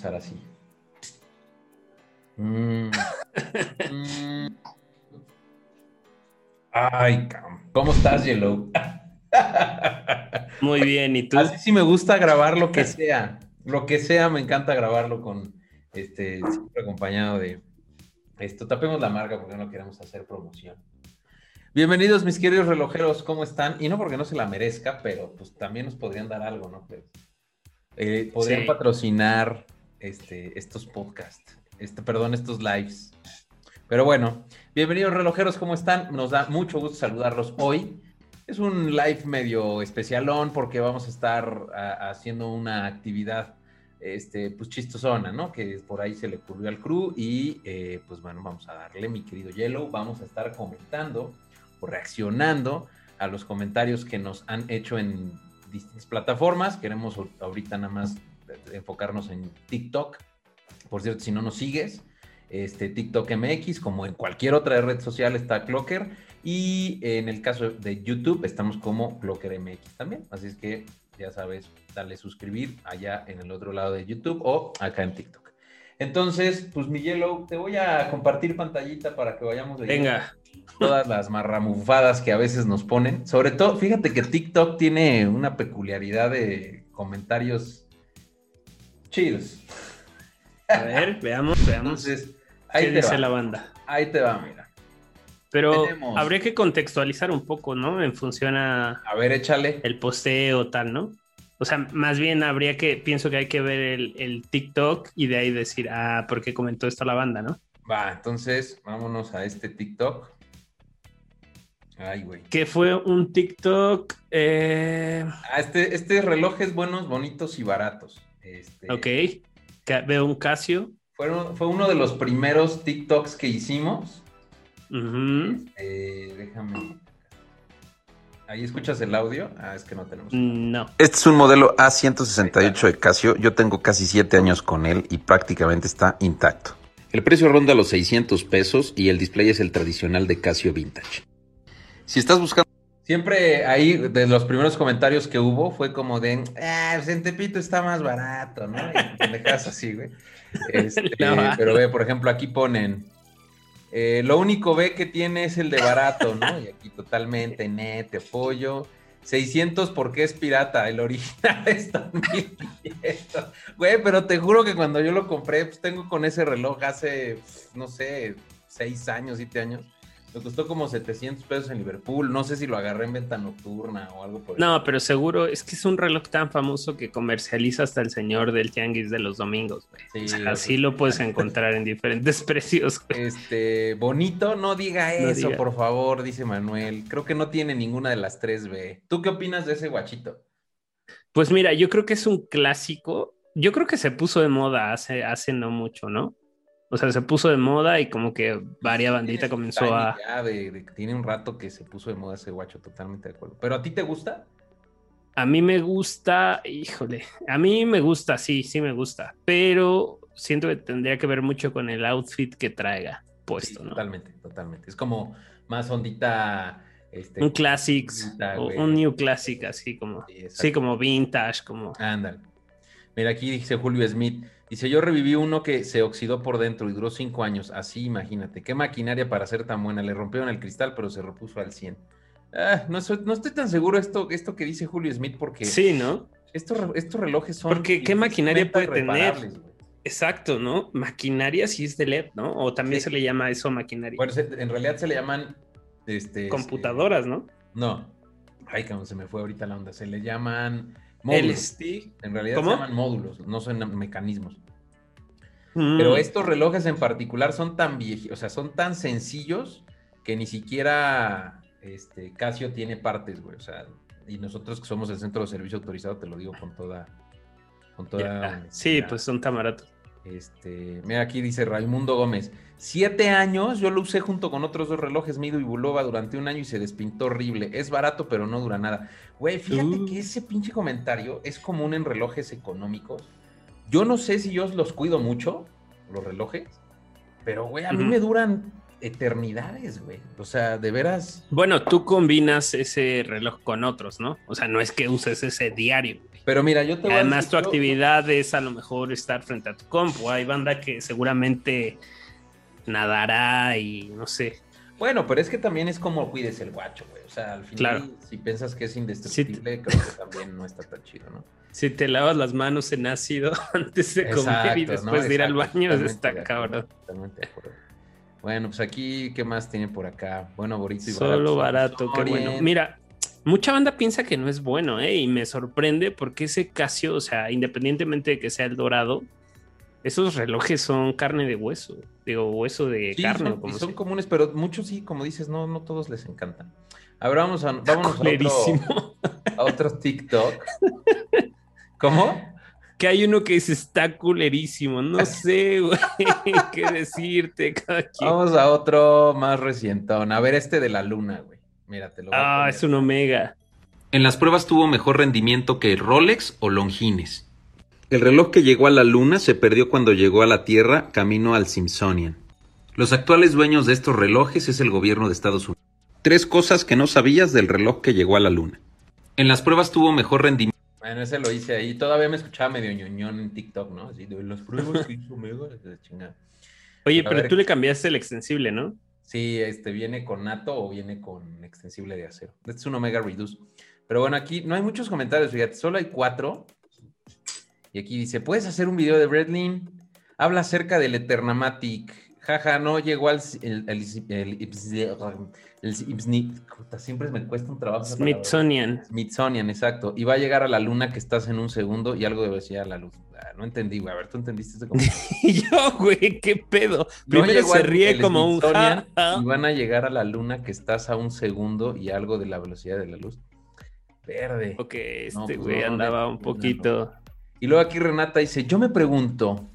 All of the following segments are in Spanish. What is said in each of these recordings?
empezar así. Mm. Mm. Ay, ¿cómo estás, Yellow? Muy bien, ¿y tú? Así sí me gusta grabar lo que sea. Lo que sea, me encanta grabarlo con este, siempre acompañado de esto. Tapemos la marca porque no queremos hacer promoción. Bienvenidos, mis queridos relojeros, ¿cómo están? Y no porque no se la merezca, pero pues también nos podrían dar algo, ¿no? Pues, eh, podrían patrocinar este, estos podcasts, este, perdón, estos lives. Pero bueno, bienvenidos relojeros, ¿cómo están? Nos da mucho gusto saludarlos hoy. Es un live medio especialón porque vamos a estar haciendo una actividad este, pues chistosona, ¿no? Que por ahí se le ocurrió al crew y eh, pues bueno, vamos a darle, mi querido Yellow, vamos a estar comentando o reaccionando a los comentarios que nos han hecho en distintas plataformas. Queremos ahorita nada más enfocarnos en TikTok. Por cierto, si no nos sigues, este TikTok MX, como en cualquier otra red social está Clocker. Y en el caso de YouTube estamos como Clocker MX también. Así es que ya sabes, dale suscribir allá en el otro lado de YouTube o acá en TikTok. Entonces, pues Miguelo, te voy a compartir pantallita para que vayamos Venga. todas las marramufadas que a veces nos ponen. Sobre todo, fíjate que TikTok tiene una peculiaridad de comentarios chidos. A ver, veamos, veamos. Entonces, ahí ¿Qué te dice va. la banda? Ahí te va, mira. Pero habría que contextualizar un poco, ¿no? En función a. A ver, échale. El posteo, tal, ¿no? O sea, más bien habría que, pienso que hay que ver el, TikTok y de ahí decir, ah, ¿por qué comentó esto la banda, no? Va, entonces vámonos a este TikTok. Ay, güey. Que fue un TikTok. Eh... Ah, este, este relojes buenos, bonitos y baratos. Este... Ok. Veo un Casio. fue uno de los primeros TikToks que hicimos. Este, déjame. ¿Ahí escuchas el audio? Ah, es que no tenemos. No. Este es un modelo A168 de Casio. Yo tengo casi 7 años con él y prácticamente está intacto. El precio ronda los 600 pesos y el display es el tradicional de Casio Vintage. Si estás buscando... Siempre ahí, de los primeros comentarios que hubo, fue como de, ah, pues en Tepito está más barato, ¿no? Y dejas así, güey. Este, pero ve, por ejemplo, aquí ponen, eh, lo único B que tiene es el de barato, ¿no? Y aquí totalmente net, apoyo. 600 porque es pirata, el original está 1500. Güey, pero te juro que cuando yo lo compré, pues tengo con ese reloj hace, no sé, 6 años, 7 años. Me costó como 700 pesos en Liverpool. No sé si lo agarré en venta nocturna o algo por No, pero seguro es que es un reloj tan famoso que comercializa hasta el señor del tianguis de los domingos. así lo puedes encontrar en diferentes precios. Este, bonito, no diga eso, por favor, dice Manuel. Creo que no tiene ninguna de las 3B. ¿Tú qué opinas de ese guachito? Pues mira, yo creo que es un clásico. Yo creo que se puso de moda hace, hace no mucho, ¿no? O sea, se puso de moda y como que varia bandita comenzó a. tiene un rato que se puso de moda ese guacho, totalmente de acuerdo. ¿Pero a ti te gusta? A mí me gusta, híjole, a mí me gusta, sí, sí me gusta, pero siento que tendría que ver mucho con el outfit que traiga puesto, ¿no? Totalmente, totalmente. Es como más ondita. Este, un classics, o un new classic, así como, sí, como vintage, como. Ándale. Mira, aquí dice Julio Smith. Dice, yo reviví uno que se oxidó por dentro y duró cinco años. Así, imagínate. Qué maquinaria para ser tan buena. Le rompieron el cristal, pero se repuso al 100. Ah, no, estoy tan seguro esto, esto que dice Julio Smith porque... Sí, ¿no? Estos, estos relojes son... Porque ¿qué maquinaria puede tener? Exacto, ¿no? Maquinaria sí es de LED, ¿no? O también se le llama eso maquinaria. Bueno, en realidad se le llaman... Este, Computadoras, ¿no? No. Ay, cabrón, se me fue ahorita la onda. Se le llaman... Módulos. En realidad se llaman módulos, no son mecanismos. Mm. Pero estos relojes en particular son tan viejos, o sea, son tan sencillos que ni siquiera este, Casio tiene partes, güey. O sea, y nosotros que somos el centro de servicio autorizado, te lo digo con toda. Con toda sí, pues son tan baratos. Este, mira, aquí dice Raimundo Gómez. Siete años, yo lo usé junto con otros dos relojes Mido y Bulova durante un año y se despintó horrible. Es barato, pero no dura nada. Güey, fíjate que ese pinche comentario es común en relojes económicos. Yo no sé si yo los cuido mucho, los relojes, pero güey, a mí me duran eternidades, güey. O sea, de veras. Bueno, tú combinas ese reloj con otros, ¿no? O sea, no es que uses ese diario. Pero mira, yo te voy Además, a tu decir, yo- actividad es a lo mejor estar frente a tu compu. Hay banda que seguramente nadará y no sé. Bueno, pero es que también es como cuides el guacho, güey. O sea, al final, Claro. si piensas que es indestructible, creo que también no está tan chido, ¿no? Si te lavas las manos en ácido antes de comer y después ¿no? de ir al baño, está cabrón. Totalmente de acuerdo. Bueno, pues aquí, ¿qué más tiene por acá? Bueno, bonito y Solo barato. barato, qué bueno. Mira, mucha banda piensa que no es bueno, ¿eh? Y me sorprende porque ese Casio, o sea, independientemente de que sea el dorado, esos relojes son carne de hueso. Digo, hueso de Sí, carne. son, como son comunes, pero muchos sí, como dices, no, no todos les encantan. A ver, vamos a, vámonos a otro, a otro TikTok. ¿Cómo? Que hay uno que dice está culerísimo. No sé, güey, qué decirte. Cada quien. Vamos a otro más recientón. A ver, este de la luna, güey. Mira, te lo voy a Ah, poner. es un Omega. En las pruebas tuvo mejor rendimiento que Rolex o Longines. El reloj que llegó a la Luna se perdió cuando llegó a la Tierra camino al Smithsonian. Los actuales dueños de estos relojes es el gobierno de Estados Unidos. Tres cosas que no sabías del reloj que llegó a la Luna. En las pruebas tuvo mejor rendimiento. Bueno, ese lo hice ahí. Todavía me escuchaba medio ñoñón en TikTok, ¿no? Así de las pruebas que hizo Omega, de chingada. Oye, A pero ver. tú le cambiaste el extensible, ¿no? Sí, este viene con nato o viene con extensible de acero. Este es un Omega Reduce. Pero bueno, aquí no hay muchos comentarios, fíjate, solo hay cuatro. Y aquí dice, ¿puedes hacer un video de Bradley? Habla acerca del Eternamatic. Jaja, no llegó al... El, el, el, el- el- puta, siempre me cuesta un trabajo. Smithsonian. Smithsonian, exacto. Y va a llegar a la luna que estás en un segundo y algo de velocidad a la luz. Ah, no entendí, güey. A ver, ¿tú entendiste comentario? Y yo, güey, qué pedo. Primero se ríe como un y van a llegar a la luna que estás a un segundo y algo de la velocidad de la luz. Verde. Ok, este pues, güey andaba un poquito. Y luego aquí Renata dice, yo me pregunto,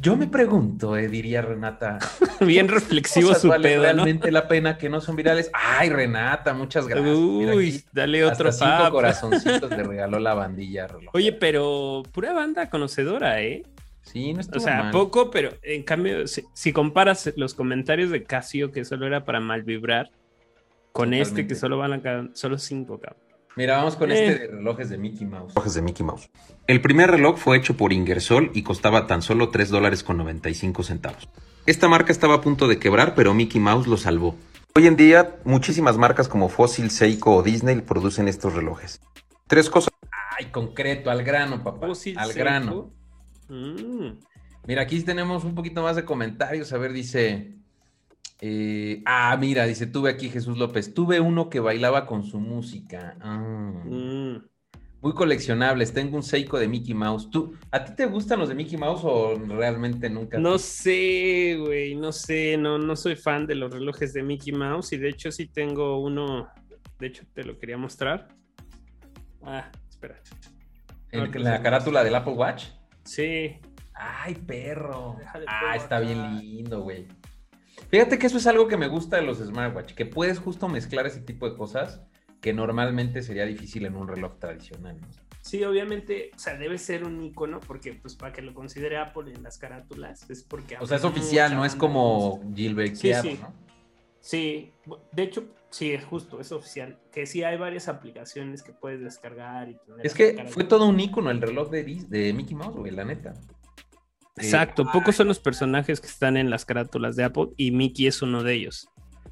yo me pregunto, eh, diría Renata. Bien reflexivo ¿cosas su vale pedo, ¿no? realmente la pena que no son virales? Ay, Renata, muchas gracias. Uy, aquí dale otro hasta cinco corazoncitos le regaló la bandilla reloj. Oye, pero pura banda conocedora, ¿eh? Sí, no O estuvo sea, mal. poco, pero en cambio, si, si comparas los comentarios de Casio, que solo era para mal vibrar, con este que solo van a solo cinco, cabrón. Mira, vamos con Eh. este de relojes de Mickey Mouse. relojes de Mickey Mouse. El primer reloj fue hecho por Ingersoll y costaba tan solo 3 dólares con 95 centavos. Esta marca estaba a punto de quebrar, pero Mickey Mouse lo salvó. Hoy en día, muchísimas marcas como Fossil, Seiko o Disney producen estos relojes. Tres cosas. Ay, concreto, al grano, papá. Al grano. Mm. Mira, aquí tenemos un poquito más de comentarios. A ver, dice. Eh, ah, mira, dice, tuve aquí Jesús López. Tuve uno que bailaba con su música. Ah, Mm. Muy coleccionables. Tengo un Seiko de Mickey Mouse. ¿Tú, ¿A ti te gustan los de Mickey Mouse o realmente nunca? No sé, güey, no sé, no, no soy fan de los relojes de Mickey Mouse y de hecho sí tengo uno, de hecho te lo quería mostrar. Ah, espera. ¿En la carátula del Apple Watch? Sí, Ay, perro. Déjale Ah, está acá. bien lindo, güey. Fíjate que eso es algo que me gusta de los smartwatch, que puedes justo mezclar ese tipo de cosas que normalmente sería difícil en un reloj tradicional. ¿no? sí, obviamente, o sea, debe ser un icono porque pues para que lo considere Apple en las carátulas es porque... O sea, es oficial, no es como. Gilberteado, Sí, sí. ¿no? Sí, de hecho, sí, es justo, es oficial. Que sí hay varias aplicaciones que puedes descargar y tener. Es que fue todo un icono el reloj de, Dis- de Mickey Mouse, güey, la neta. Exacto, pocos son los personajes que están en las carátulas de Apple y Mickey es uno de ellos.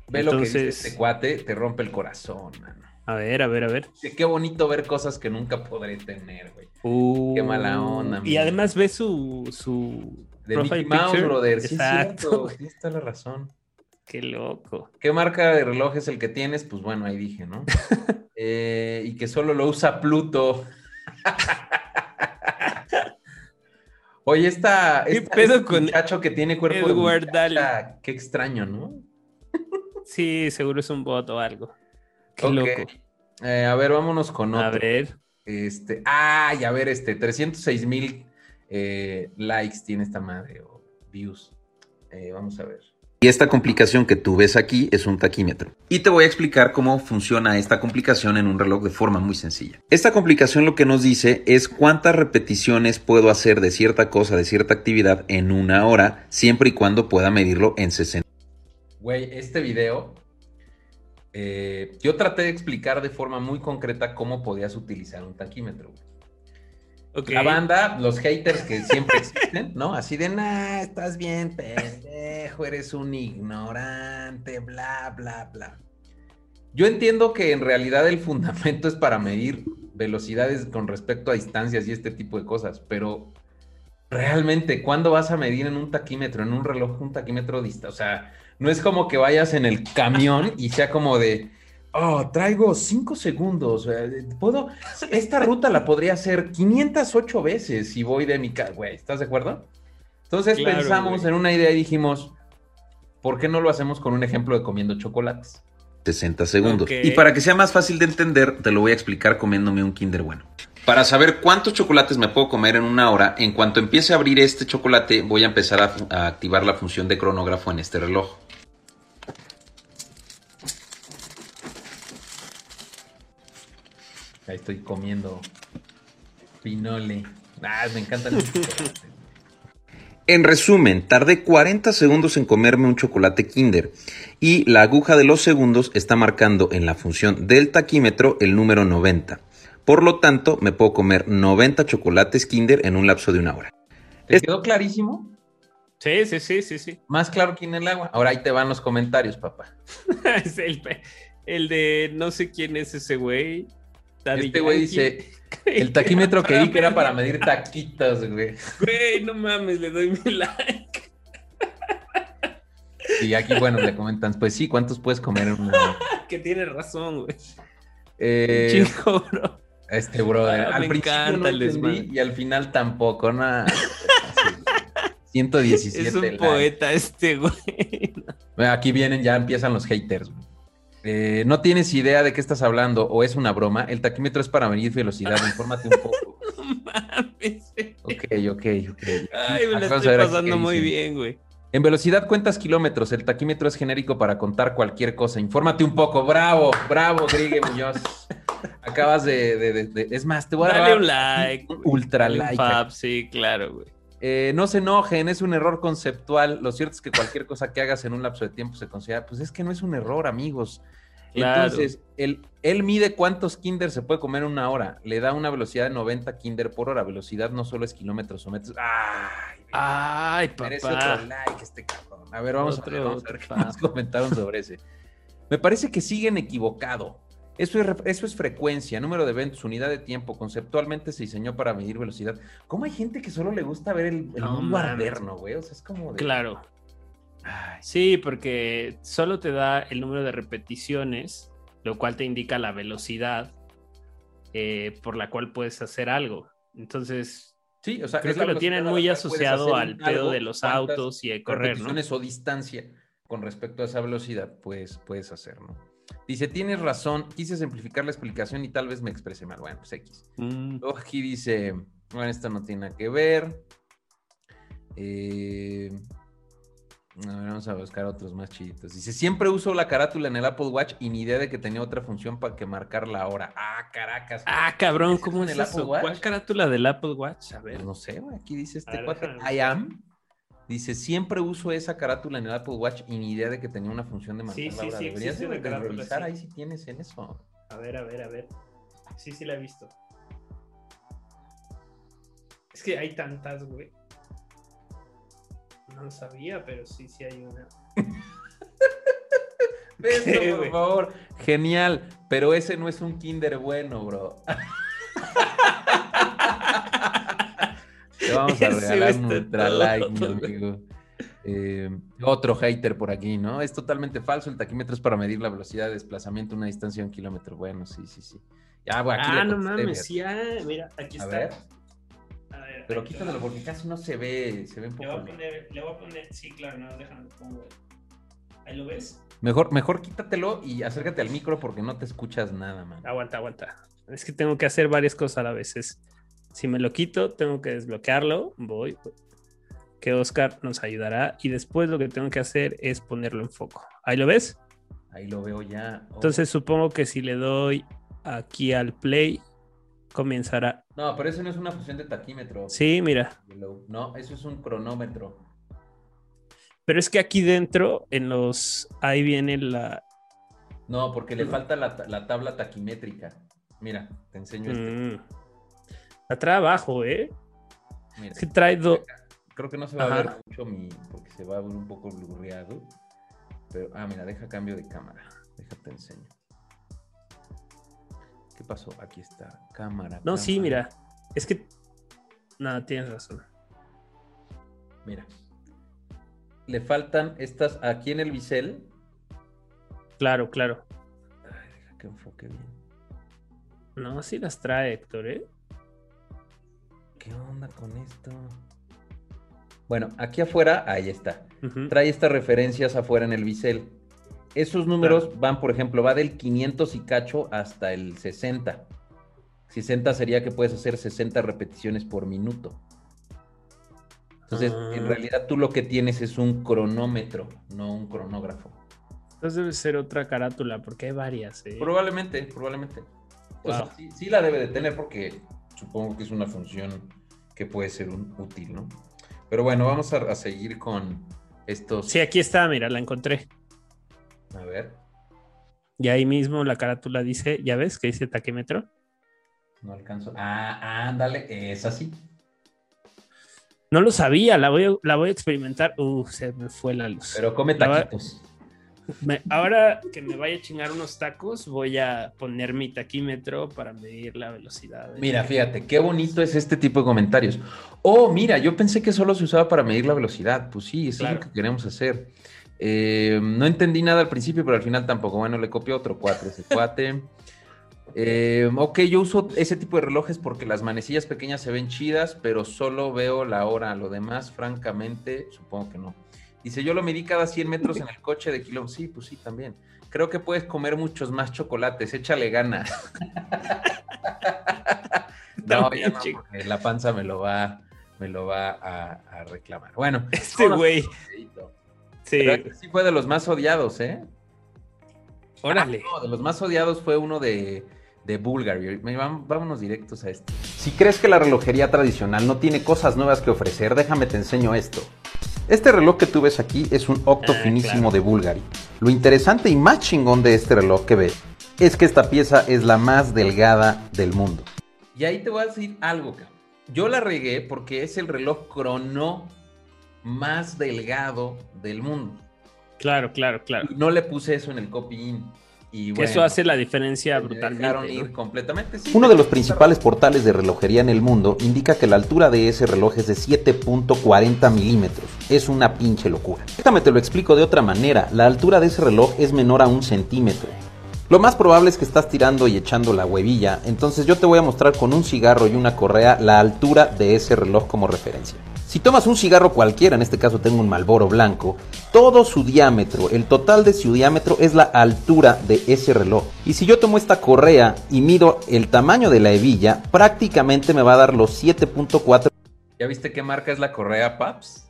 Ve lo que dice Entonces- este cuate, te rompe el corazón, mano. A ver, a ver, a ver. Qué bonito ver cosas que nunca podré tener, güey. Qué mala onda, Y además ve su, su De profile Mickey Mouse, picture. brother. Sí, es Exacto. Tienes toda la razón. Qué loco. ¿Qué marca de reloj es el que tienes? Pues bueno, ahí dije, ¿no? Eh, y que solo lo usa Pluto. Oye, esta, ¿Qué esta- pedo este con muchacho que tiene cuerpo Edward de muchacha, qué extraño, ¿no? Sí, seguro es un bot o algo. Qué loco. Eh, a ver, vámonos con otro. A ver. Este, ay, a ver, este, 306 mil eh, likes tiene esta madre, o views. Eh, vamos a ver. Y esta complicación que tú ves aquí es un taquímetro. Y te voy a explicar cómo funciona esta complicación en un reloj de forma muy sencilla. Esta complicación lo que nos dice es cuántas repeticiones puedo hacer de cierta cosa, de cierta actividad en una hora, siempre y cuando pueda medirlo en 60. Güey, este video, eh, yo traté de explicar de forma muy concreta cómo podías utilizar un taquímetro. güey. La banda, los haters que siempre existen, ¿no? Así de, nah, estás bien, pendejo, eres un ignorante, bla, bla, bla. Yo entiendo que en realidad el fundamento es para medir velocidades con respecto a distancias y este tipo de cosas, pero realmente, ¿cuándo vas a medir en un taquímetro, en un reloj, un taquímetro dista? O sea, no es como que vayas en el camión y sea como de, oh, traigo cinco segundos, puedo, esta ruta la podría hacer 508 veces si voy de mi casa, güey, ¿estás de acuerdo? Entonces Claro, pensamos güey. en una idea y dijimos, ¿por qué no lo hacemos con un ejemplo de comiendo chocolates? 60 segundos. Y para que sea más fácil de entender, te lo voy a explicar comiéndome un Kinder bueno. Para saber cuántos chocolates me puedo comer en una hora, en cuanto empiece a abrir este chocolate, voy a empezar a activar la función de cronógrafo en este reloj. Ahí estoy comiendo pinole. Ah, me encantan los chocolates. En resumen, tardé 40 segundos en comerme un chocolate Kinder y la aguja de los segundos está marcando en la función del taquímetro el número 90. Por lo tanto, me puedo comer 90 chocolates Kinder en un lapso de una hora. ¿Te quedó clarísimo? Sí, sí, sí, sí, sí. Más claro que en el agua. Ahora ahí te van los comentarios, papá. es el, el de no sé quién es ese güey. Este güey dice, el taquímetro que vi que era para medir taquitos, güey. Güey, no mames, le doy mi like. Y aquí, bueno, le comentan, pues sí, ¿cuántos puedes comer en una hora? Que tiene razón, güey. Eh, Chingo, bro. este brother, Ah, al me principio encanta no el entendí y al final tampoco, nada. 117 Es un likes. poeta este güey. Aquí vienen, ya empiezan los haters. güey. Eh, no tienes idea de qué estás hablando o es una broma. El taquímetro es para medir velocidad. Infórmate un poco. No mames. Ok, ok, ok. Ay, me la Vamos estoy pasando muy bien, güey. En velocidad cuentas kilómetros. El taquímetro es genérico para contar cualquier cosa. Infórmate un poco. Bravo, bravo, Grigue Muñoz. Acabas de, de- de- de- Es más, te voy a Dale dar un like. un ultra Dale like. fab, sí, claro, güey. Eh, no se enojen, es un error conceptual. Lo cierto es que cualquier cosa que hagas en un lapso de tiempo se considera, pues es que no es un error, amigos. Claro. Entonces, él, él mide cuántos kinder se puede comer en una hora. Le da una velocidad de 90 kinder por hora. Velocidad no solo es kilómetros o metros. ¡Ay! Ay, merece papá. otro like este cabrón. A ver, vamos a ver, vamos a ver qué más comentaron sobre ese. Me parece que siguen equivocado. Eso es, eso es frecuencia, número de eventos, unidad de tiempo. Conceptualmente se diseñó para medir velocidad. ¿Cómo hay gente que solo le gusta ver el, el No mundo alterno, güey? O sea, es como de. Claro. Ay, Sí, porque solo te da el número de repeticiones, lo cual te indica la velocidad eh, por la cual puedes hacer algo. Entonces, Sí, o sea, creo es que lo tienen muy asociado al pedo de los autos y de correr, ¿no? o distancia con respecto a esa velocidad, pues puedes hacer, ¿no? Dice, tienes razón, quise simplificar la explicación y tal vez me expresé mal. Bueno, pues X. Mm, Luego aquí dice, bueno, esto no tiene nada que ver. Eh, a ver, vamos a buscar otros más chiditos. Dice, siempre uso la carátula en el Apple Watch y ni idea de que tenía otra función para que marcar la hora. Ah, caracas. Ah, cabrón, ¿Ese ¿cómo en es el Apple? Watch? ¿Cuál carátula del Apple Watch? A ver. Pues no sé, güey, aquí dice este ver, cuate, I am. Dice, siempre uso esa carátula en el Apple Watch y ni idea de que tenía una función de marcar Sí, sí, sí, Deberías de, carátula, revisar ahí si tienes en eso. A ver, a ver, a ver. Sí, sí la he visto. Es que hay tantas, güey. No sabía, pero sí, sí hay una. Esto, ¿Qué, por favor. Genial, pero ese no es un Kinder bueno, bro. vamos a regalar ultra todo, like, mi amigo. Eh, otro hater por aquí, ¿no? Es totalmente falso. El taquímetro es para medir la velocidad de desplazamiento a una distancia de un kilómetro. Bueno, sí, sí, sí. Ya, bueno, aquí ah, no mames, sí, ah, mira, aquí A está. ver, A ver, pero aquí va. porque casi no se ve, se ve un Le voy a poco. poner, le voy a poner, sí, claro, no, déjame pongo. Ahí lo ves. Mejor, mejor quítatelo y acércate al micro porque no te escuchas nada, man. Aguanta, aguanta. Es que tengo que hacer varias cosas a la vez. Es- si me lo quito, tengo que desbloquearlo. Voy. Que Oscar nos ayudará. Y después lo que tengo que hacer es ponerlo en foco. ¿Ahí lo ves? Ahí lo veo ya. Oh. Entonces supongo que si le doy aquí al play, comenzará. No, pero eso no es una función de taquímetro. Sí, mira. No, eso es un cronómetro. Pero es que aquí dentro, en los. Ahí viene la. No, porque le falta la, la tabla taquimétrica. Mira, te enseño este. Mm. La trae abajo, ¿eh? Mira. Es que trae dos. Creo que no se va Ajá. a ver mucho mi. porque se va a ver un poco blurreado. Pero, ah, mira, deja cambio de cámara. Déjate enseño. ¿Qué pasó? Aquí está. Cámara. No, sí, mira. Es que. No, tienes razón. Mira. Le faltan estas aquí en el bisel. Claro, claro. Ay, deja que enfoque bien. No, sí las trae, Héctor, ¿eh? ¿Qué onda con esto? Bueno, aquí afuera, ahí está. Trae estas referencias afuera en el bisel. Esos números van, por ejemplo, va del 500 y cacho hasta el 60. 60 sería que puedes hacer 60 repeticiones por minuto. Entonces, Ah. en realidad tú lo que tienes es un cronómetro, no un cronógrafo. Entonces debe ser otra carátula, porque hay varias, ¿eh? Probablemente, probablemente. O sea, Wow. sí, sí la debe de tener porque supongo que es una función que puede ser un- útil, ¿no? Pero bueno, vamos a, a seguir con estos. Sí, aquí está, mira, la encontré. A ver, Y ahí mismo la carátula dice, ¿ya ves que dice taquímetro? no alcanzo. Ah, ándale, es así. No lo sabía, la voy a, la voy a experimentar. Uh, se me fue la luz. Pero come taquitos. Me- ahora que me vaya a chingar unos tacos, voy a poner mi taquímetro para medir la velocidad. de- Mira, fíjate, qué bonito es este tipo de comentarios. Oh, mira, yo pensé que solo se usaba para medir la velocidad. Pues sí, eso es lo que queremos hacer. Eh, no entendí nada al principio, pero al final tampoco. Bueno, le copié otro cuate, ese cuate. Eh, ok, yo uso ese tipo de relojes porque las manecillas pequeñas se ven chidas, pero solo veo la hora. Lo demás, francamente, supongo que no. Dice, yo lo medí cada 100 metros en el coche de kilómetros. Sí, pues sí, también. Creo que puedes comer muchos más chocolates. Échale ganas. No, ya no, porque la panza me lo va, me lo va a, a reclamar. Bueno, Este güey. Sí, este sí fue de los más odiados, ¿eh? órale. Ah, no, de los más odiados fue uno de, de Bulgari. Vámonos directos a este. Si crees que la relojería tradicional no tiene cosas nuevas que ofrecer, déjame te enseño esto. Este reloj que tú ves aquí es un octo Ah, finísimo claro. de Bulgari. Lo interesante y más chingón de este reloj que ves es que esta pieza es la más delgada del mundo. Y ahí te voy a decir algo, cabrón. Yo la regué porque es el reloj crono más delgado del mundo. Claro, claro, claro. Y no le puse eso en el copy-in. Y Que bueno, eso hace la diferencia brutalmente. ir ¿no? completamente. sí, Uno de los principales portales de relojería en el mundo indica que la altura de ese reloj es de 7.40 milímetros. Es una pinche locura. Déjame te lo explico de otra manera. La altura de ese reloj es menor a un centímetro. Lo más probable es que estás tirando y echando la huevilla, entonces yo te voy a mostrar con un cigarro y una correa la altura de ese reloj como referencia. Si tomas un cigarro cualquiera, en este caso tengo un Malboro blanco, todo su diámetro, el total de su diámetro es la altura de ese reloj. Y si yo tomo esta correa y mido el tamaño de la hebilla, prácticamente me va a dar los 7.4 ¿Ya viste qué marca es la correa, Paps?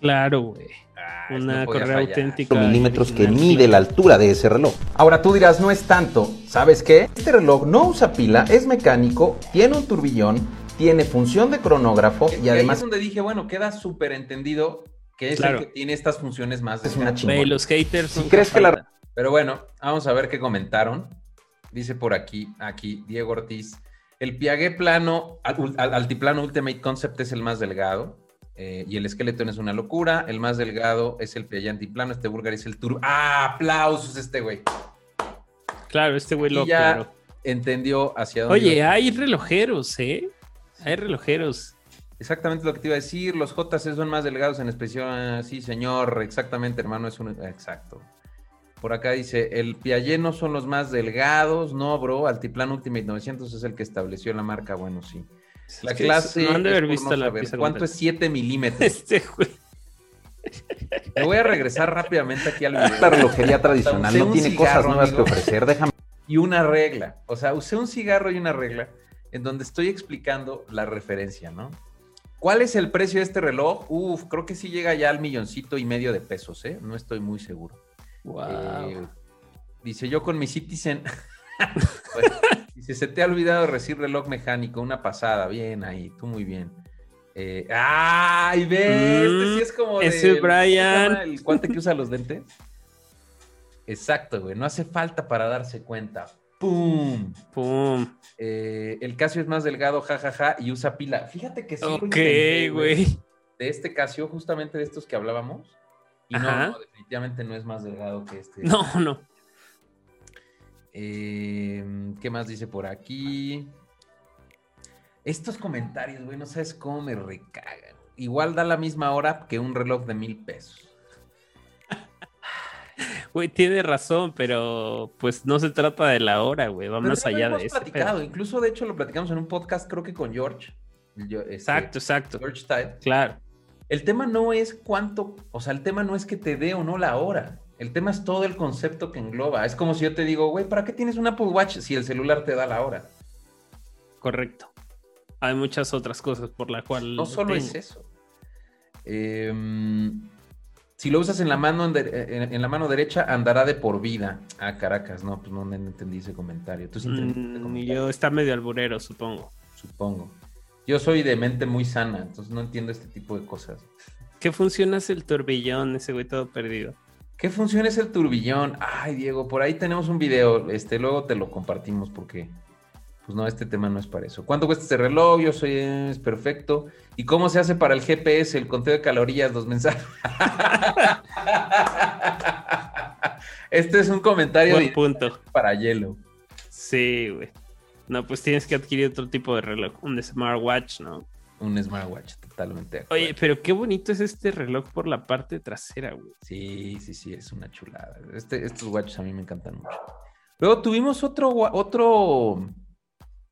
Claro, güey. Ah, Una no correa fallar. auténtica. milímetros que mide la altura de ese reloj. Ahora tú dirás, no es tanto. ¿Sabes qué? Este reloj no usa pila, es mecánico, tiene un turbillón, tiene función de cronógrafo Y y ahí es además donde dije, bueno, queda súper entendido que es Claro. el que tiene estas funciones más. es una chingona. los haters. Nunca crees que la-. Pero bueno, vamos a ver qué comentaron. Dice por aquí, aquí, Diego Ortiz. El Piaget plano, al- al- altiplano Ultimate Concept es el más delgado. eh, y el Skeleton es una locura. El más delgado es el Piaget antiplano. Este Bulgari es el Turbo. ¡Ah! ¡Aplausos este güey! Claro, este güey Y lo ya aclaró. entendió hacia dónde. Oye, iba. hay relojeros, ¿eh? Hay relojeros. Exactamente lo que te iba a decir. Los JC son más delgados en especial. Sí, señor. Exactamente, hermano. Es un. Exacto. Por acá dice: el Piaget no son los más delgados. No, bro. Altiplano Ultimate 900 es el que estableció la marca. Bueno, sí. La clase. no han de haber visto no la pieza ¿Cuánto es 7 milímetros? Este güey. Te voy a regresar rápidamente aquí al La video. relojería tradicional no tiene cigarro, cosas nuevas amigo. que ofrecer. Déjame Y una regla. O sea, usé un cigarro y una regla en donde estoy explicando la referencia, ¿no? ¿Cuál es el precio de este reloj? Uf, creo que sí llega ya al milloncito y medio de pesos, ¿eh? No estoy muy seguro. Wow. Eh, dice yo con mi Citizen. Pues, dice, se te ha olvidado recibir reloj mecánico, una pasada. Bien ahí, tú muy bien. Eh, ¡Ay, ve! este sí es como de... ese ¿cómo se Brian. El cuate que usa los lentes. Exacto, güey. No hace falta para darse cuenta. ¡Pum! Pum. Eh, el Casio es más delgado, jajaja, y usa pila. Fíjate que sí Ok, güey. De este Casio, justamente de estos que hablábamos. Y no, definitivamente no es más delgado que este. No, no. Eh, ¿Qué más dice por aquí? Estos comentarios, güey, no sabes cómo me recagan. Igual da la misma hora que un reloj de mil pesos. Güey, tiene razón, pero pues no se trata de la hora, güey. Va más lo allá hemos de eso. platicado. Incluso, de hecho, lo platicamos en un podcast, creo que con George. Yo- este, Exacto, exacto. George Tide. Claro. El tema no es cuánto, o sea, el tema no es que te dé o no la hora. El tema es todo el concepto que engloba. Es como si yo te digo, güey, ¿para qué tienes un Apple Watch si el celular te da la hora? Correcto. Hay muchas otras cosas por la cual. No lo solo es eso. Em, si lo usas en la mano en, de- en- en la mano derecha, andará de por vida. Ah, Caracas, no, pues no, no entendí ese comentario. Tú sí Mm, comentario, yo está medio alburero, supongo. supongo. Yo soy de mente muy sana, entonces no entiendo este tipo de cosas. ¿Qué funciona es el turbillón? Ese güey todo perdido. ¿Qué función es el turbillón? Ay, Diego, por ahí tenemos un video. Este, luego te lo compartimos porque, pues no, este tema no es para eso. ¿Cuánto cuesta este reloj? Yo soy es perfecto. ¿Y cómo se hace para el GPS, el conteo de calorías, los mensajes? este es un comentario Buen punto. para hielo. Sí, güey. No, pues tienes que adquirir otro tipo de reloj, un smartwatch, ¿no? Un smartwatch, totalmente. Oye, pero qué bonito es este reloj por la parte trasera, güey. Sí, sí, sí, es una chulada. Este, estos watches a mí me encantan mucho. Luego tuvimos otro, otro,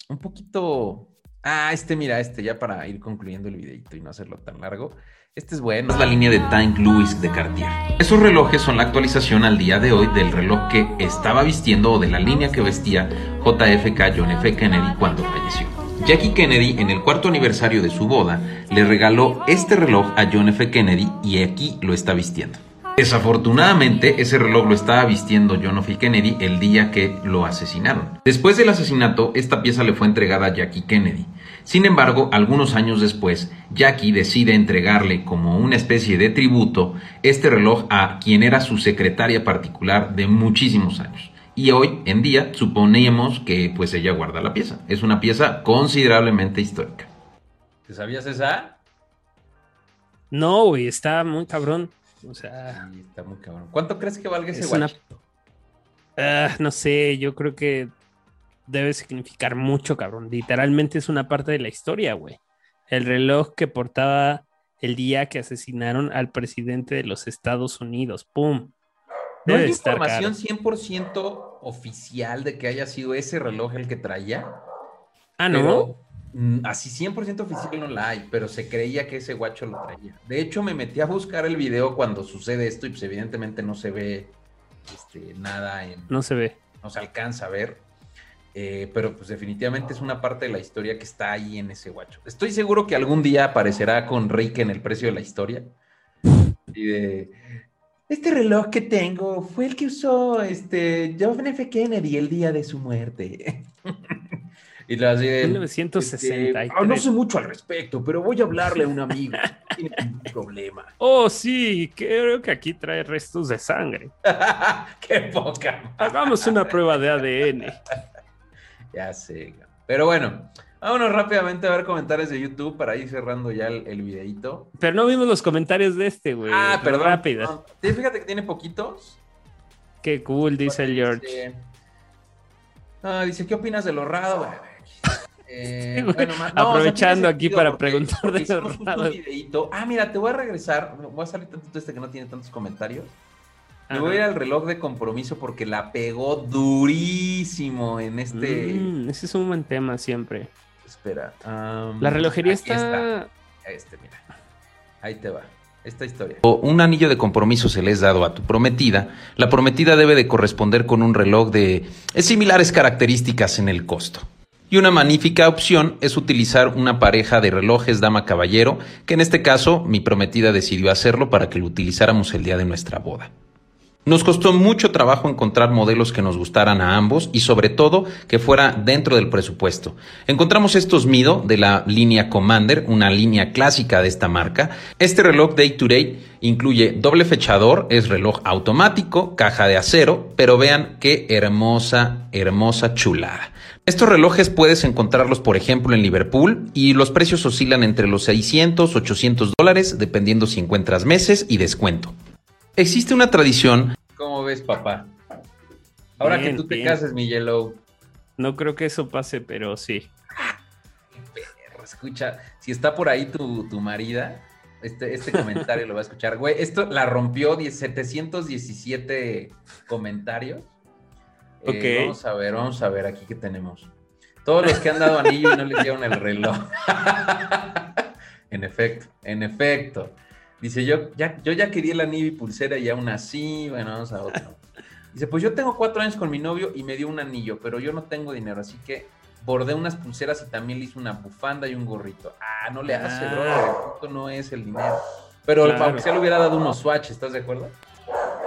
un poquito. Ah, este, mira, este, ya para ir concluyendo el videito y no hacerlo tan largo. Este es bueno. Es la línea de Tank Lewis de Cartier. Esos relojes son la actualización al día de hoy del reloj que estaba vistiendo o de la línea que vestía JFK John F. Kennedy cuando falleció. Jackie Kennedy, en el cuarto aniversario de su boda, le regaló este reloj a John F. Kennedy y aquí lo está vistiendo. Desafortunadamente, ese reloj lo estaba vistiendo John F. Kennedy el día que lo asesinaron. Después del asesinato, esta pieza le fue entregada a Jackie Kennedy. Sin embargo, algunos años después, Jackie decide entregarle como una especie de tributo este reloj a quien era su secretaria particular de muchísimos años. Y hoy en día suponemos que pues ella guarda la pieza. Es una pieza considerablemente histórica. ¿Te sabías esa? No, güey, está muy cabrón. O sea, Sí, está muy cabrón. ¿Cuánto crees que valga ese Es una- ah, no sé, yo creo que debe significar mucho, cabrón. Literalmente es una parte de la historia, güey. El reloj que portaba el día que asesinaron al presidente de los Estados Unidos. ¡Pum! ¿No hay información caro. 100% oficial de que haya sido ese reloj el que traía? Ah, ¿no? Pero, así 100% oficial no la hay, pero se creía que ese guacho lo traía. De hecho, me metí a buscar el video cuando sucede esto y pues evidentemente no se ve este, nada en... No se ve. no se alcanza a ver. eh, pero pues definitivamente es una parte de la historia que está ahí en ese guacho. Estoy seguro que algún día aparecerá con Rick en el precio de la historia. Y de... Este reloj que tengo fue el que usó este John F. Kennedy el día de su muerte. y así de... 1963. este, "Ah, no sé mucho al respecto, pero voy a hablarle a un amigo. No tiene ningún problema. Oh, sí, creo que aquí trae restos de sangre. ¡Qué poca! Hagamos una prueba de ADN. Ya sé. Pero bueno, vámonos rápidamente a ver comentarios de YouTube para ir cerrando ya el, el videito. Pero no vimos los comentarios de este, güey. ah, perdón. Perdón. Sí, Fíjate que tiene poquitos. Qué cool, dice el George. Dice, ah, dice, ¿qué opinas de lo raro? Eh, Sí, bueno, ma- no, o sea, tiene Aprovechando aquí para porque- preguntar porque de hicimos lo justo raro. un videíto. Ah, mira, te voy a regresar. Voy a salir tantito este que no tiene tantos comentarios. Me voy a ir al reloj de compromiso porque la pegó durísimo en este. Mm, ese es un buen tema siempre. Espera. am, La relojería aquí está... Este, mira. Ahí te va. Esta historia. O un anillo de compromiso se le es dado a tu prometida, la prometida debe de corresponder con un reloj de similares características en el costo. Y una magnífica opción es utilizar una pareja de relojes dama-caballero, que en este caso mi prometida decidió hacerlo para que lo utilizáramos el día de nuestra boda. Nos costó mucho trabajo encontrar modelos que nos gustaran a ambos y sobre todo que fuera dentro del presupuesto. Encontramos estos Mido de la línea Commander, una línea clásica de esta marca. Este reloj Day to Day incluye doble fechador, es reloj automático, caja de acero, pero vean qué hermosa, hermosa chulada. Estos relojes puedes encontrarlos, por ejemplo, en Liverpool y los precios oscilan entre los 600, 800 dólares, dependiendo si encuentras meses y descuento. Existe una tradición ¿Cómo ves, papá? Ahora que tú te cases, mi Yellow. No creo que eso pase, pero sí. escucha, si está por ahí tu, tu marida, este, este comentario lo va a escuchar. Güey, esto la rompió 717 comentarios. Eh, vamos a ver, vamos a ver aquí qué tenemos. Todos los que han dado anillo y no les dieron el reloj. en efecto, en efecto. Dice, yo ya, yo ya quería el anillo y pulsera y aún así, bueno, vamos a otro. Dice, pues yo tengo cuatro años con mi novio y me dio un anillo, pero yo no tengo dinero, así que bordé unas pulseras y también le hice una bufanda y un gorrito. Ah, no le hace, Ah. bro, esto no es el dinero. Pero Claro. aunque sea le hubiera dado unos swatch, ¿estás de acuerdo?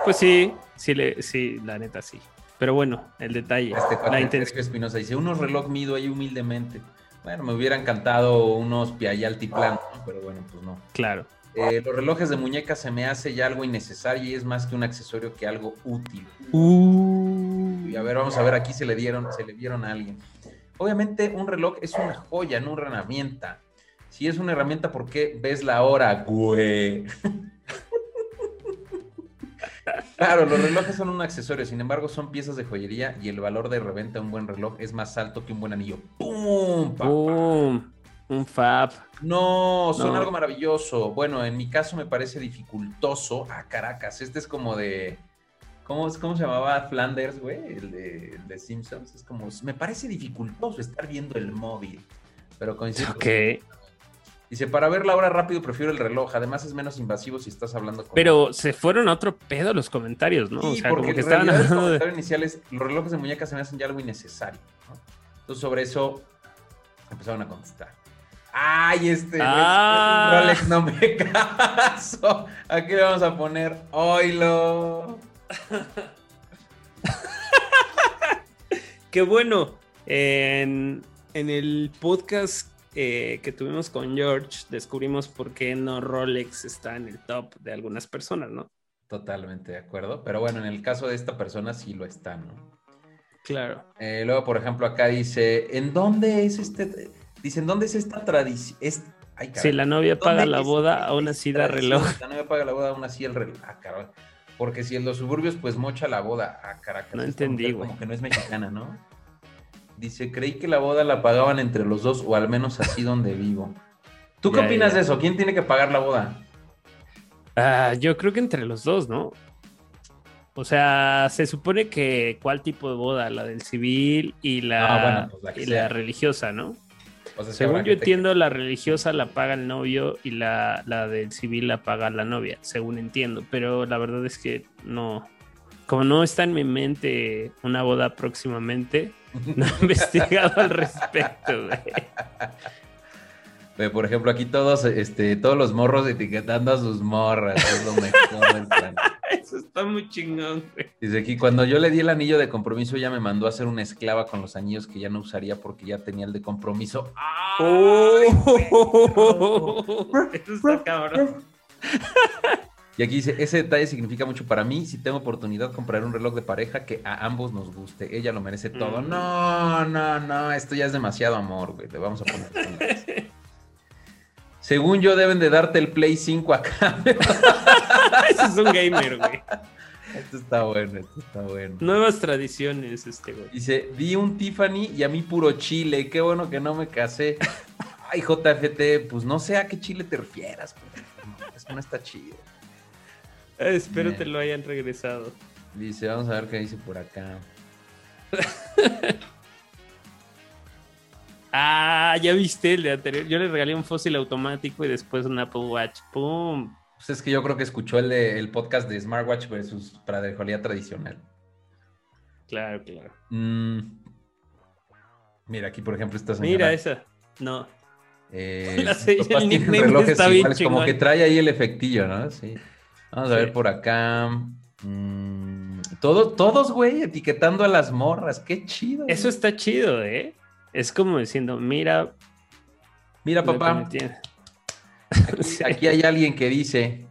Pues sí, sí, le, sí, la neta sí. Pero bueno, el detalle, Este la intención. Espinosa dice, unos reloj mido ahí humildemente. Bueno, me hubiera encantado unos Altiplan, ¿no? pero bueno, pues no. Claro. Eh, los relojes de muñeca se me hace ya algo innecesario y es más que un accesorio que algo útil. Uh. Y a ver, vamos a ver, aquí se le dieron, se le dieron a alguien. Obviamente un reloj es una joya, no una herramienta. Si es una herramienta, ¿por qué ves la hora, güey? Claro, los relojes son un accesorio, sin embargo son piezas de joyería y el valor de reventa de un buen reloj es más alto que un buen anillo. ¡Pum! papá! Boom. Un fab. No, son No. algo maravilloso. Bueno, en mi caso me parece dificultoso. Ah, Caracas, este es como de. ¿Cómo, es- cómo se llamaba Flanders, güey? El de, el de Simpsons. Es como. Me parece dificultoso estar viendo el móvil. Pero coincido. Ok. Dice: Para ver la hora rápido prefiero el reloj. Además es menos invasivo si estás hablando con. Pero se fueron a otro pedo los comentarios, ¿no? Sí, o sea, porque como que estaban hablando de... comentario inicial es: los relojes de muñeca se me hacen ya algo innecesario. ¿no? Entonces, sobre eso empezaron a contestar. Ay, este Ah. Rolex no me caso. Aquí le vamos a poner oilo. Qué bueno. En, en el podcast eh, que tuvimos con George, descubrimos por qué no Rolex está en el top de algunas personas, ¿no? Totalmente de acuerdo. Pero bueno, en el caso de esta persona sí lo está, ¿no? Claro. Eh, luego, por ejemplo, acá dice: ¿En dónde es este? Dice: ¿en dónde es esta tradición? Es... Si la novia ¿Dónde paga la boda, aún así da reloj. La novia paga la boda, aún así el reloj. Ah, caray. Porque si en los suburbios, pues mocha la boda. Ah, Caracas. No esta entendí, güey. Como que no es mexicana, ¿no? Dice, creí que la boda la pagaban entre los dos, o al menos así donde vivo. ¿Tú qué Ya, opinas ya. de eso? ¿Quién tiene que pagar la boda? Ah, yo creo que entre los dos, ¿no? O sea, se supone que cuál tipo de boda, la del civil y la, Ah, bueno, pues la y la religiosa, ¿no? O sea, si Según yo entiendo, la religiosa la paga el novio y la, la del civil la paga la novia, según entiendo. Pero la verdad es que no. Como no está en mi mente una boda próximamente, no he investigado al respecto, güey. Por ejemplo, aquí todos, este, todos los morros etiquetando a sus morras. Es lo mejor del plan. Eso está muy chingón, güey. Dice aquí, cuando yo le di el anillo de compromiso, ella me mandó a hacer una esclava con los anillos que ya no usaría porque ya tenía el de compromiso. Oh, eso está cabrón. Y aquí dice, ese detalle significa mucho para mí. Si tengo oportunidad, compraré un reloj de pareja que a ambos nos guste. Ella lo merece todo. Mm. No, no, no, esto ya es demasiado amor, güey. Le vamos a poner. Según yo, deben de darte el Play 5 acá. Ese es un gamer, güey. esto está bueno, esto está bueno. Nuevas tradiciones, este, güey. Dice, di un Tiffany y a mí puro chile. Qué bueno que no me casé. Ay, JFT, pues no sé a qué chile te refieras. pero Eso no está chido. Eh, Espero te lo hayan regresado. Dice, vamos a ver qué dice por acá. Ah, ya viste el de anterior. Yo le regalé un fósil automático y después un Apple Watch. ¡Pum! Pues es que yo creo que escuchó el, de- el podcast de Smartwatch versus paradejolería tradicional. Claro, claro. Mm. Mira, aquí por ejemplo esta señora. Mira esa. No. eh, La sus se- papás el nickname está bien iguales, como que trae ahí el efectillo, ¿no? Sí. Vamos a ver por acá. Mm, todo, todos, güey, etiquetando a las morras. Qué chido. Eso está chido, ¿eh? Es como diciendo, mira. Mira, papá. Aquí, hay alguien que dice.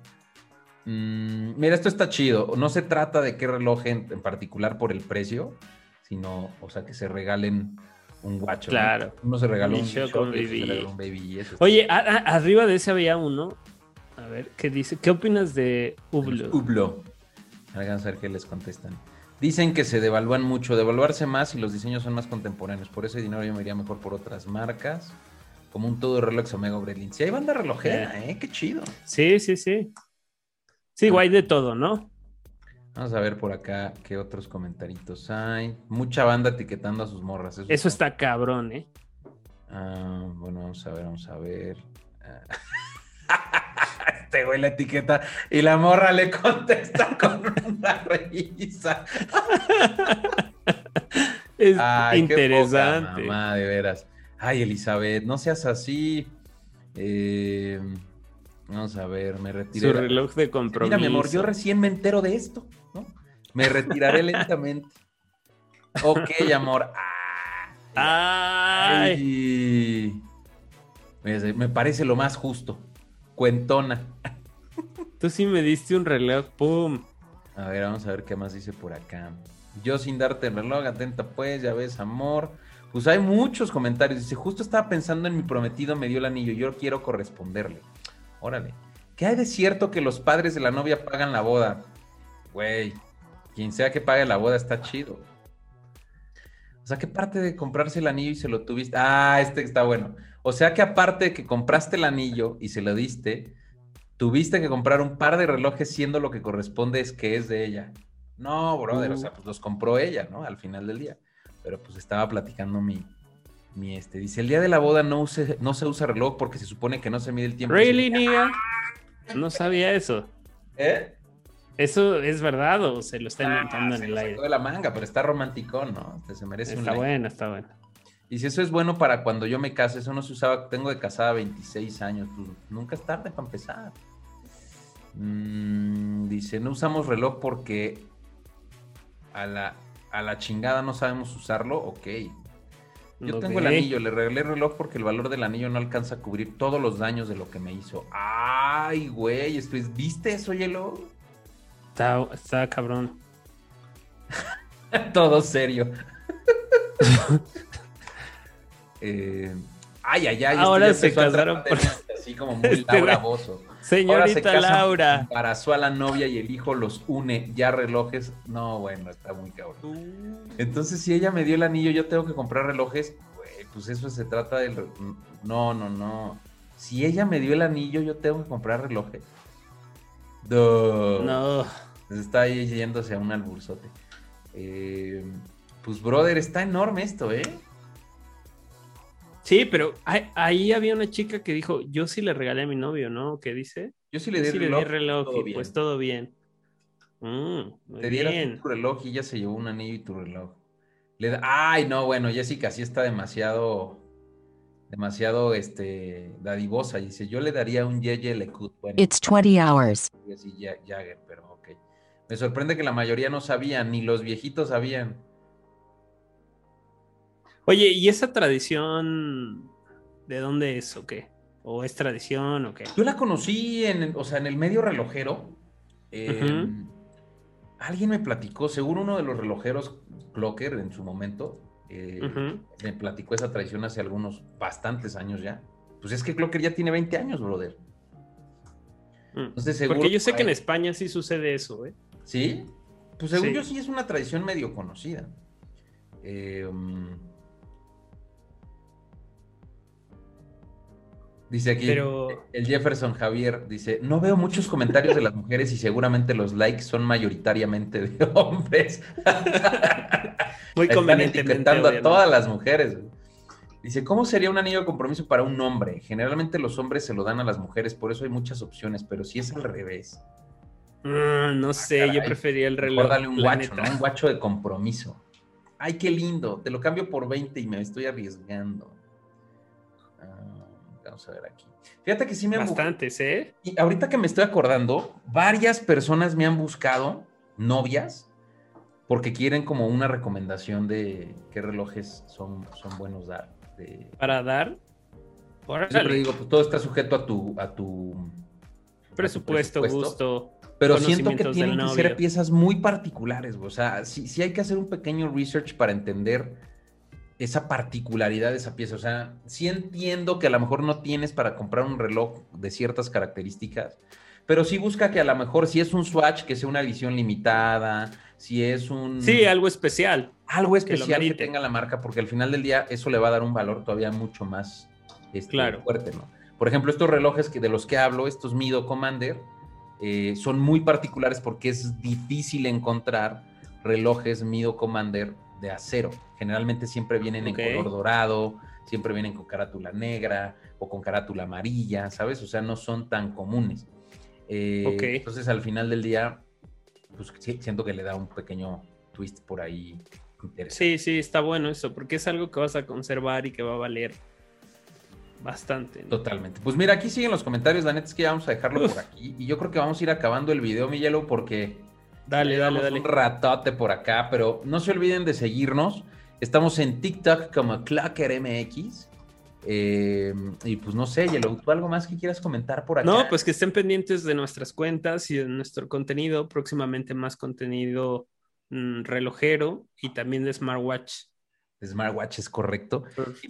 Mm, mira, esto está chido. No se trata de qué reloj en, particular por el precio, sino, o sea, que se regalen un guacho. Claro. Uno se regaló un, baby. Oye, arriba de ese había uno. A ver, ¿qué dice? ¿Qué opinas de Ublo? Ublo. A ver qué les contestan. Dicen que se devalúan mucho, devaluarse más y los diseños son más contemporáneos. Por ese dinero yo me iría mejor por otras marcas, como un todo reloj Omega Brelin. Sí, hay banda relojera, ¿eh? Qué chido. Sí, sí, sí. Sí, guay de todo, ¿no? Vamos a ver por acá qué otros comentaritos hay. Mucha banda etiquetando a sus morras. Eso, está cabrón, ¿eh? Ah, bueno, vamos a ver, vamos a ver. este güey la etiqueta y la morra le contesta con una risa. es interesante. mamá, de veras. Ay, Elizabeth, no seas así. Eh, vamos a ver, me retiré. Su reloj de compromiso. Mira, mi amor, yo recién me entero de esto, ¿no? Me retiraré lentamente. Ok, amor. Ay. Me parece lo más justo. Cuentona. Tú sí me diste un reloj, pum. A ver, vamos a ver qué más dice por acá. Yo sin darte el reloj, atenta pues, ya ves, amor. Pues hay muchos comentarios. Dice, justo estaba pensando en mi prometido, me dio el anillo, yo quiero corresponderle. Órale. ¿Qué hay de cierto que los padres de la novia pagan la boda? Güey, quien sea que pague la boda está chido. O sea, ¿qué parte de comprarse el anillo y se lo tuviste? Ah, este está bueno. O sea que aparte de que compraste el anillo y se lo diste, tuviste que comprar un par de relojes siendo lo que corresponde es que es de ella. No, brother, o sea, pues los compró ella, ¿no? Al final del día. Pero pues estaba platicando mi, mi este. Dice, el día de la boda no, no se usa reloj porque se supone que no se mide el tiempo. ¿Really, No sabía eso. ¿Eh? ¿Eso es verdad o se lo está ah, inventando en el aire? de la manga, pero está romántico, ¿no? Se merece está bueno, está bueno. Y si eso es bueno para cuando yo me case, eso no se usaba, tengo de casada 26 años, pues nunca es tarde para empezar. Mm, dice, no usamos reloj porque a la, a la chingada no sabemos usarlo, ok. Yo tengo el anillo, le regalé el reloj porque el valor del anillo no alcanza a cubrir todos los daños de lo que me hizo. Ay, güey, ¿viste eso, Hielo? Está, está cabrón. Todo serio. Eh, ay, ay, ay. Ahora se casaron por... Así como muy este Laura Bozo. Señorita Laura. Embarazó a la novia y el hijo los une. Ya relojes. No, bueno, está muy cabrón. Uh. Entonces, si ella me dio el anillo, yo tengo que comprar relojes. pues eso se trata del. No, no, no. Si ella me dio el anillo, yo tengo que comprar relojes. No. está ahí yéndose a un alburzote. Eh, pues, brother, está enorme esto, ¿eh? Sí, pero ahí había una chica que dijo, yo sí le regalé a mi novio, ¿no? ¿Qué dice? Yo sí le di, reloj, y pues todo bien. Mm, Te dieras tu reloj y ella se llevó un anillo y tu reloj. Le Ay, no, bueno, Jessica sí está demasiado, demasiado, este, dadivosa. Dice, yo le daría un Yeye Lecut. Bueno, It's 20 hours. Jagger, pero ok. Me sorprende que la mayoría no sabían, ni los viejitos sabían. Oye, ¿y esa tradición de dónde es o qué? ¿O es tradición o qué? Yo la conocí en, o sea, en el medio relojero. Alguien me platicó, seguro uno de los relojeros Clocker en su momento, eh, me platicó esa tradición hace algunos bastantes años ya. Pues es que Clocker ya tiene 20 años, brother. Mm. Entonces, seguro, Porque yo sé que en España sí sucede eso, ¿eh? ¿Sí? Pues según yo sí es una tradición medio conocida. Eh, Dice aquí el Jefferson Javier, dice, no veo muchos comentarios de las mujeres y seguramente los likes son mayoritariamente de hombres. Muy conveniente. etiquetando a todas las mujeres. Dice, ¿cómo sería un anillo de compromiso para un hombre? Generalmente los hombres se lo dan a las mujeres, por eso hay muchas opciones, pero si es al revés. Ah, no sé, yo prefería el reloj. Dale un guacho, ¿no? Un guacho de compromiso. Ay, qué lindo, te lo cambio por 20 y me estoy arriesgando. Vamos a ver aquí. Fíjate que sí me han Bastantes, ¿eh? Y ahorita que me estoy acordando, varias personas me han buscado novias porque quieren como una recomendación de qué relojes son, son buenos dar. Para dar. Siempre digo, pues todo está sujeto a tu, a tu presupuesto, gusto. Pero siento que tienen que ser piezas muy particulares, o sea, sí, hay que hacer un pequeño research para entender esa particularidad de esa pieza. O sea, sí entiendo que a lo mejor no tienes para comprar un reloj de ciertas características, pero sí busca que a lo mejor si es un Swatch, que sea una edición limitada, si es un... Sí, algo especial. Algo especial que, tenga la marca, porque al final del día eso le va a dar un valor todavía mucho más este, fuerte, ¿no? Por ejemplo, estos relojes que, de los que hablo, estos Mido Commander, eh, son muy particulares porque es difícil encontrar relojes Mido Commander de acero. Generalmente siempre vienen en color dorado, siempre vienen con carátula negra o con carátula amarilla, ¿sabes? O sea, no son tan comunes. Eh, entonces, al final del día, pues siento que le da un pequeño twist por ahí Sí, sí, está bueno eso, porque es algo que vas a conservar y que va a valer bastante. Totalmente. Pues mira, aquí siguen los comentarios, la neta es que ya vamos a dejarlo por aquí. Y yo creo que vamos a ir acabando el video, mi hielo, porque dale, dale, dale. un ratote por acá, pero no se olviden de seguirnos. Estamos en TikTok como ClockerMX. Eh, y pues no sé, Yellow, ¿tú algo más que quieras comentar por acá? No, pues que estén pendientes de nuestras cuentas y de nuestro contenido, próximamente más contenido mm, relojero y también de smartwatch. Smartwatch es correcto.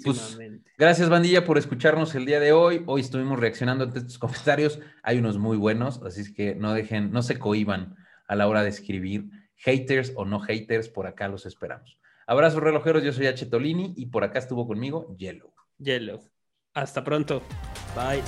Pues, gracias, bandilla, por escucharnos el día de hoy. Hoy estuvimos reaccionando ante estos comentarios. Hay unos muy buenos, así es que no dejen, no se cohiban a la hora de escribir. Haters o no haters, por acá los esperamos. Abrazos relojeros, yo soy H. Tolini y por acá estuvo conmigo Yellow. Yellow. Hasta pronto. Bye.